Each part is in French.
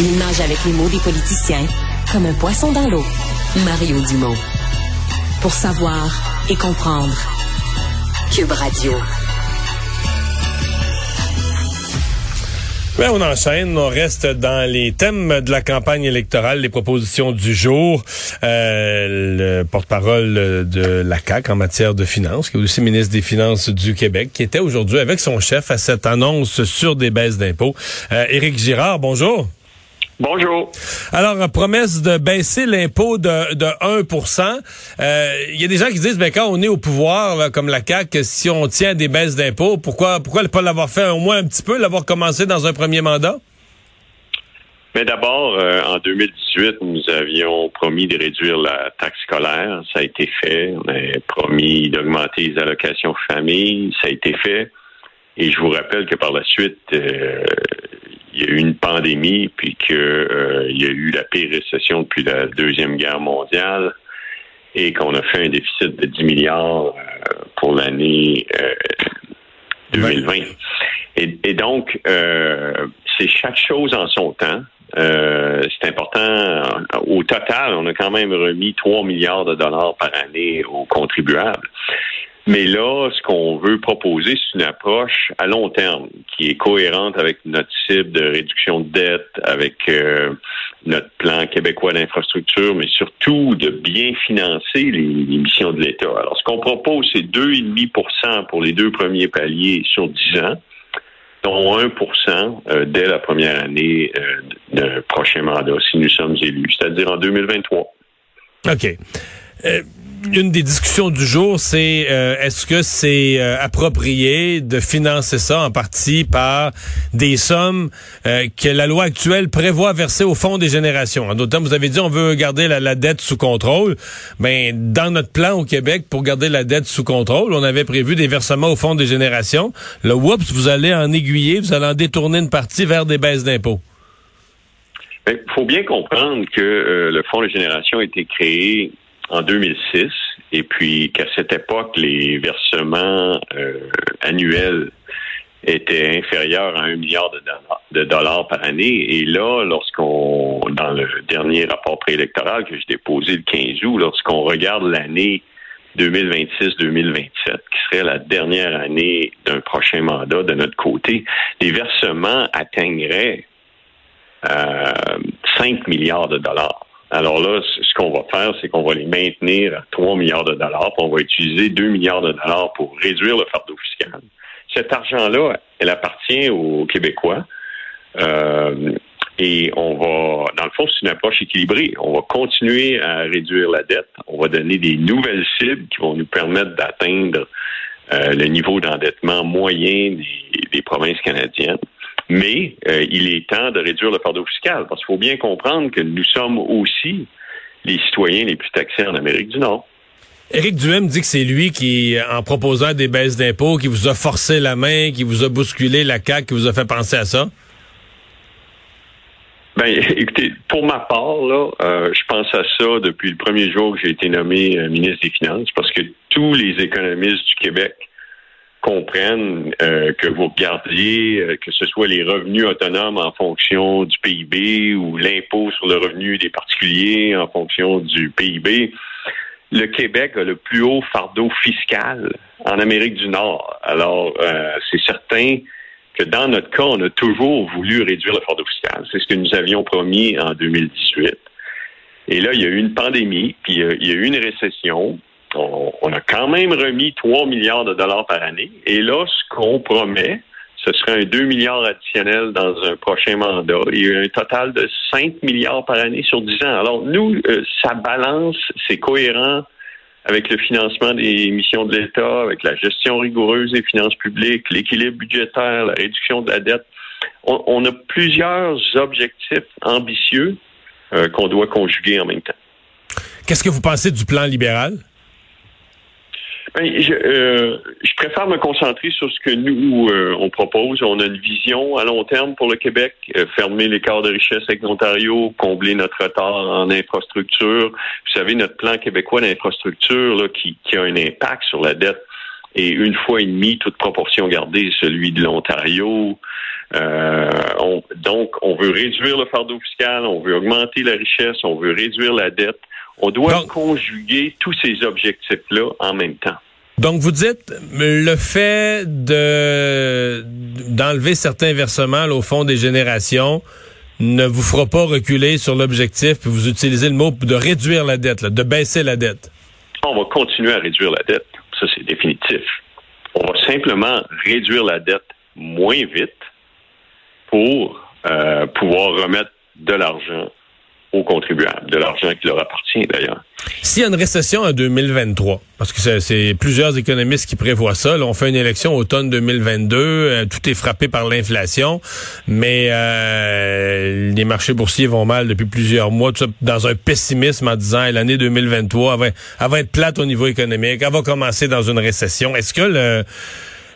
Il nage avec les mots des politiciens comme un poisson dans l'eau. Mario Dumont. Pour savoir et comprendre. Cube Radio. Ben, on enchaîne, on reste dans les thèmes de la campagne électorale, les propositions du jour. Euh, le porte-parole de la CAQ en matière de finances, qui est aussi ministre des Finances du Québec, qui était aujourd'hui avec son chef à cette annonce sur des baisses d'impôts. Euh, Éric Girard, bonjour. Bonjour. Alors, promesse de baisser l'impôt de, de 1% euh, Il y a des gens qui disent, ben, quand on est au pouvoir, comme la CAQ, si on tient des baisses d'impôts, pourquoi, pourquoi ne pas l'avoir fait au moins un petit peu, l'avoir commencé dans un premier mandat? Mais d'abord, euh, en 2018, nous avions promis de réduire la taxe scolaire. Ça a été fait. On a promis d'augmenter les allocations famille. Ça a été fait. Et je vous rappelle que par la suite, euh, il y a eu une pandémie, puis qu'il euh, y a eu la pire récession depuis la Deuxième Guerre mondiale, et qu'on a fait un déficit de 10 milliards euh, pour l'année 2020. Euh, et, donc, c'est chaque chose en son temps. c'est important. Au total, on a quand même remis 3 milliards de dollars par année aux contribuables. Mais là, ce qu'on veut proposer, c'est une approche à long terme qui est cohérente avec notre cible de réduction de dette, avec euh, notre plan québécois d'infrastructure, mais surtout de bien financer les, missions de l'État. Alors, ce qu'on propose, c'est 2,5% pour les deux premiers paliers sur 10 ans dont 1% euh, dès la première année euh, d'un prochain mandat, si nous sommes élus, c'est-à-dire en 2023. OK une des discussions du jour, c'est euh, est-ce que c'est euh, approprié de financer ça en partie par des sommes euh, que la loi actuelle prévoit verser au fond des générations? En d'autres vous avez dit on veut garder la, dette sous contrôle. Ben dans notre plan au Québec pour garder la dette sous contrôle, on avait prévu des versements au fond des générations. Le whoops, vous allez en aiguiller, vous allez en détourner une partie vers des baisses d'impôts. Il ben, faut bien comprendre que le fonds de génération a été créé en 2006 et puis qu'à cette époque, les versements euh, annuels étaient inférieurs à un milliard de dollars, par année. Et là, lorsqu'on, dans le dernier rapport préélectoral que j'ai déposé le 15 août, lorsqu'on regarde l'année 2026-2027, qui serait la dernière année d'un prochain mandat de notre côté, les versements atteigneraient euh, 5 milliards de dollars. Alors là, ce qu'on va faire, c'est qu'on va les maintenir à 3 milliards de dollars, puis on va utiliser 2 milliards de dollars pour réduire le fardeau fiscal. Cet argent-là, elle appartient aux Québécois. Euh, et on va, dans le fond, c'est une approche équilibrée. On va continuer à réduire la dette. On va donner des nouvelles cibles qui vont nous permettre d'atteindre euh, le niveau d'endettement moyen des provinces canadiennes. Mais euh, il est temps de réduire le fardeau fiscal parce qu'il faut bien comprendre que nous sommes aussi les citoyens les plus taxés en Amérique du Nord. Éric Duhem dit que c'est lui qui, en proposant des baisses d'impôts, qui vous a forcé la main, qui vous a bousculé la CAQ, qui vous a fait penser à ça. Ben, écoutez, pour ma part, là, euh, je pense à ça depuis le premier jour que j'ai été nommé euh, ministre des Finances, parce que tous les économistes du Québec comprennent euh, que vous regardiez, euh, que ce soit les revenus autonomes en fonction du PIB ou l'impôt sur le revenu des particuliers en fonction du PIB. Le Québec a le plus haut fardeau fiscal en Amérique du Nord. Alors, euh, c'est certain que dans notre cas, on a toujours voulu réduire le fardeau fiscal. C'est ce que nous avions promis en 2018. Et là, il y a eu une pandémie, puis il y a eu une récession, on, a quand même remis 3 milliards de dollars par année. Et là, ce qu'on promet, ce serait un 2 milliards additionnel dans un prochain mandat et un total de 5 milliards par année sur 10 ans. Alors, nous, euh, ça balance, c'est cohérent avec le financement des missions de l'État, avec la gestion rigoureuse des finances publiques, l'équilibre budgétaire, la réduction de la dette. On, a plusieurs objectifs ambitieux euh, qu'on doit conjuguer en même temps. Qu'est-ce que vous pensez du plan libéral? Ben, je, euh, je, préfère me concentrer sur ce que nous euh, on propose. On a une vision à long terme pour le Québec, euh, fermer l'écart de richesse avec l'Ontario, combler notre retard en infrastructure. Vous savez, notre plan québécois d'infrastructure qui, qui a un impact sur la dette et une fois et demi, toute proportion gardée, celui de l'Ontario. Euh, donc, on veut réduire le fardeau fiscal, on veut augmenter la richesse, on veut réduire la dette. On doit conjuguer tous ces objectifs-là en même temps. Donc, vous dites le fait de d'enlever certains versements au fond des générations ne vous fera pas reculer sur l'objectif, puis vous utilisez le mot de réduire la dette, de baisser la dette. On va continuer à réduire la dette. Ça, c'est définitif. On va simplement réduire la dette moins vite pour euh, pouvoir remettre de l'argent aux contribuables, de l'argent qui leur appartient d'ailleurs. S'il y a une récession en 2023, parce que c'est plusieurs économistes qui prévoient ça, là, on fait une élection automne 2022, euh, tout est frappé par l'inflation, mais euh, les marchés boursiers vont mal depuis plusieurs mois, tout ça dans un pessimisme en disant l'année 2023 elle va, elle va être plate au niveau économique, elle va commencer dans une récession. Est-ce que le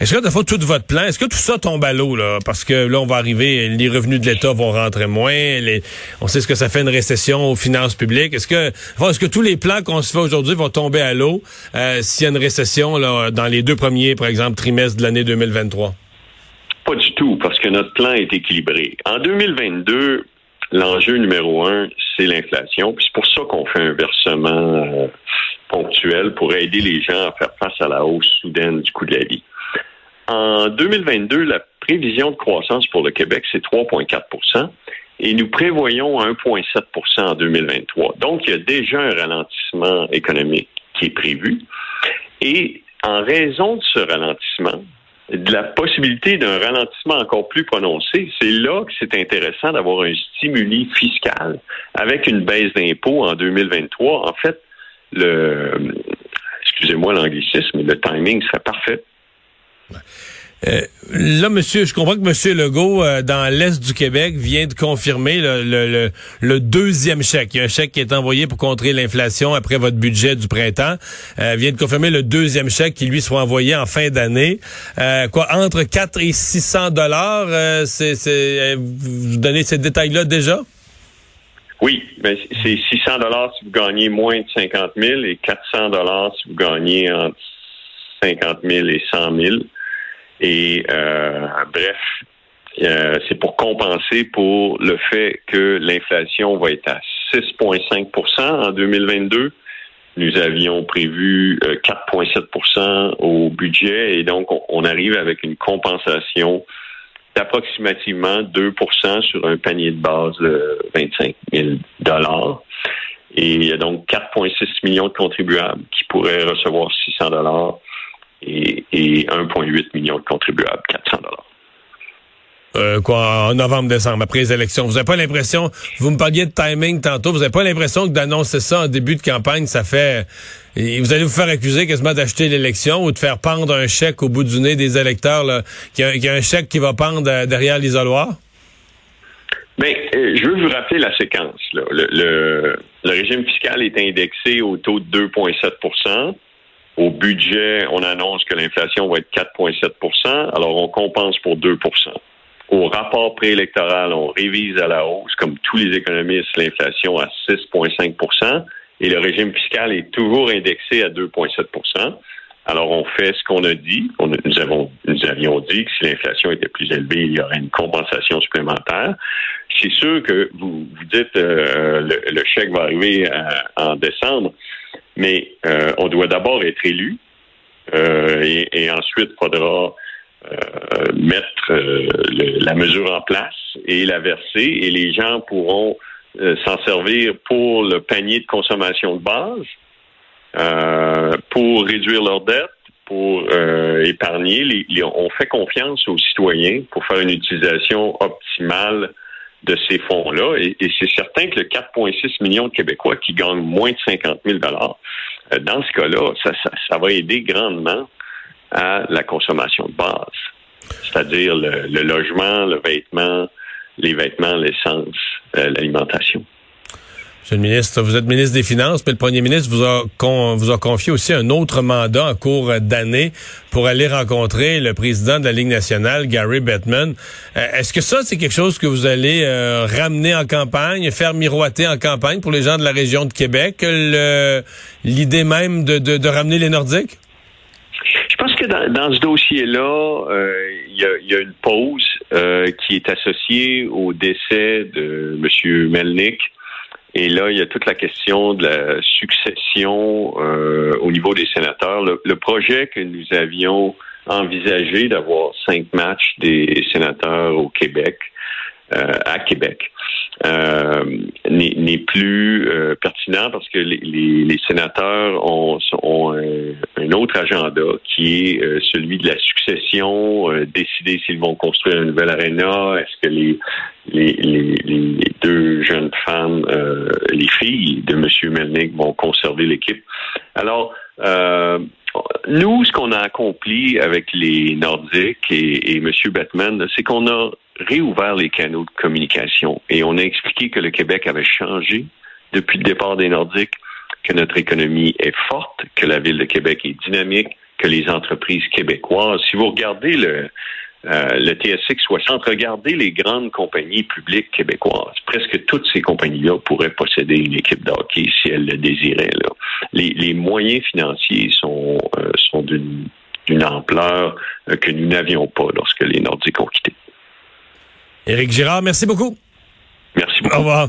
est-ce que, de fois, tout votre plan, est-ce que tout ça tombe à l'eau, là? Parce que là, on va arriver, les revenus de l'État vont rentrer moins, les, on sait ce que ça fait une récession aux finances publiques. Est-ce que, est-ce que tous les plans qu'on se fait aujourd'hui vont tomber à l'eau euh, s'il y a une récession, là, dans les deux premiers, par exemple, trimestres de l'année 2023? Pas du tout, parce que notre plan est équilibré. En 2022, l'enjeu numéro un, c'est l'inflation. Puis c'est pour ça qu'on fait un versement euh, ponctuel pour aider les gens à faire face à la hausse soudaine du coût de la vie. En 2022, la prévision de croissance pour le Québec, c'est 3,4% et nous prévoyons 1,7% en 2023. Donc, il y a déjà un ralentissement économique qui est prévu. Et en raison de ce ralentissement, de la possibilité d'un ralentissement encore plus prononcé, c'est là que c'est intéressant d'avoir un stimuli fiscal avec une baisse d'impôts en 2023. En fait, le, excusez-moi l'anglicisme, le timing serait parfait euh, là, monsieur, je comprends que monsieur Legault, euh, dans l'Est du Québec, vient de confirmer le, deuxième chèque. Il y a un chèque qui est envoyé pour contrer l'inflation après votre budget du printemps. Euh, vient de confirmer le deuxième chèque qui lui sera envoyé en fin d'année. quoi, entre 4 et 600 dollars, c'est, vous donnez ces détails-là déjà? Oui, ben c'est 600 dollars si vous gagnez moins de 50 000 et 400 dollars si vous gagnez entre 50 000 et 100 000. Et euh, bref, euh, c'est pour compenser pour le fait que l'inflation va être à 6,5% en 2022. Nous avions prévu 4,7% euh, au budget et donc on, arrive avec une compensation d'approximativement 2% sur un panier de base de 25 000 dollars. Et il y a donc 4,6 millions de contribuables qui pourraient recevoir 600 et, 1,8 million de contribuables, 400 dollars. Euh, quoi, en novembre-décembre, après les élections. Vous n'avez pas l'impression, vous me parliez de timing tantôt, vous n'avez pas l'impression que d'annoncer ça en début de campagne, ça fait... vous allez vous faire accuser quasiment d'acheter l'élection ou de faire pendre un chèque au bout du nez des électeurs, qu'il y, a un chèque qui va pendre euh, derrière l'isoloir? Bien, euh, je veux vous rappeler la séquence. le, régime fiscal est indexé au taux de 2,7 au budget, on annonce que l'inflation va être 4,7% alors on compense pour 2% Au rapport préélectoral, on révise à la hausse, comme tous les économistes, l'inflation à 6,5% et le régime fiscal est toujours indexé à 2,7% alors, on fait ce qu'on a dit. nous, avions dit que si l'inflation était plus élevée, il y aurait une compensation supplémentaire. C'est sûr que vous, dites euh, le, chèque va arriver euh, en décembre. Mais euh, on doit d'abord être élu euh, et, ensuite il faudra euh, mettre la mesure en place et la verser et les gens pourront s'en servir pour le panier de consommation de base, pour réduire leurs dettes, pour épargner. on fait confiance aux citoyens pour faire une utilisation optimale de ces fonds-là. Et, c'est certain que le 4,6 millions de Québécois qui gagnent moins de 50 000 euh, dans ce cas-là, ça, va aider grandement à la consommation de base, c'est-à-dire le, logement, le vêtement, les vêtements, l'essence, euh, l'alimentation. Monsieur le ministre, vous êtes ministre des Finances, mais le premier ministre vous a, vous a confié aussi un autre mandat en cours d'année pour aller rencontrer le président de la Ligue nationale, Gary Bettman. Euh, est-ce que ça, c'est quelque chose que vous allez euh, ramener en campagne, faire miroiter en campagne pour les gens de la région de Québec, l'idée même de, de, ramener les Nordiques? Je pense que dans, ce dossier-là, il y, a, une pause qui est associée au décès de M. Melnick. Et là, il y a toute la question de la succession au niveau des sénateurs. le projet que nous avions envisagé d'avoir cinq matchs des sénateurs au Québec, euh, à Québec, euh, n'est plus euh, pertinent parce que les, les, sénateurs ont, ont un, autre agenda qui est celui de la succession, décider s'ils vont construire une nouvelle aréna, est-ce que les, les, les, deux jeunes femmes, les filles de M. Melnick vont conserver l'équipe. Alors, nous, ce qu'on a accompli avec les Nordiques et, et M. Batman, c'est qu'on a réouvert les canaux de communication et on a expliqué que le Québec avait changé depuis le départ des Nordiques, que notre économie est forte, que la ville de Québec est dynamique, que les entreprises québécoises, si vous regardez le, euh, TSX 60, regardez les grandes compagnies publiques québécoises. Presque toutes ces compagnies-là pourraient posséder une équipe de hockey si elles le désiraient. Les, moyens financiers sont, euh, d'une ampleur euh, que nous n'avions pas lorsque les Nordiques ont quitté. Éric Girard, merci beaucoup. Merci beaucoup. Au revoir.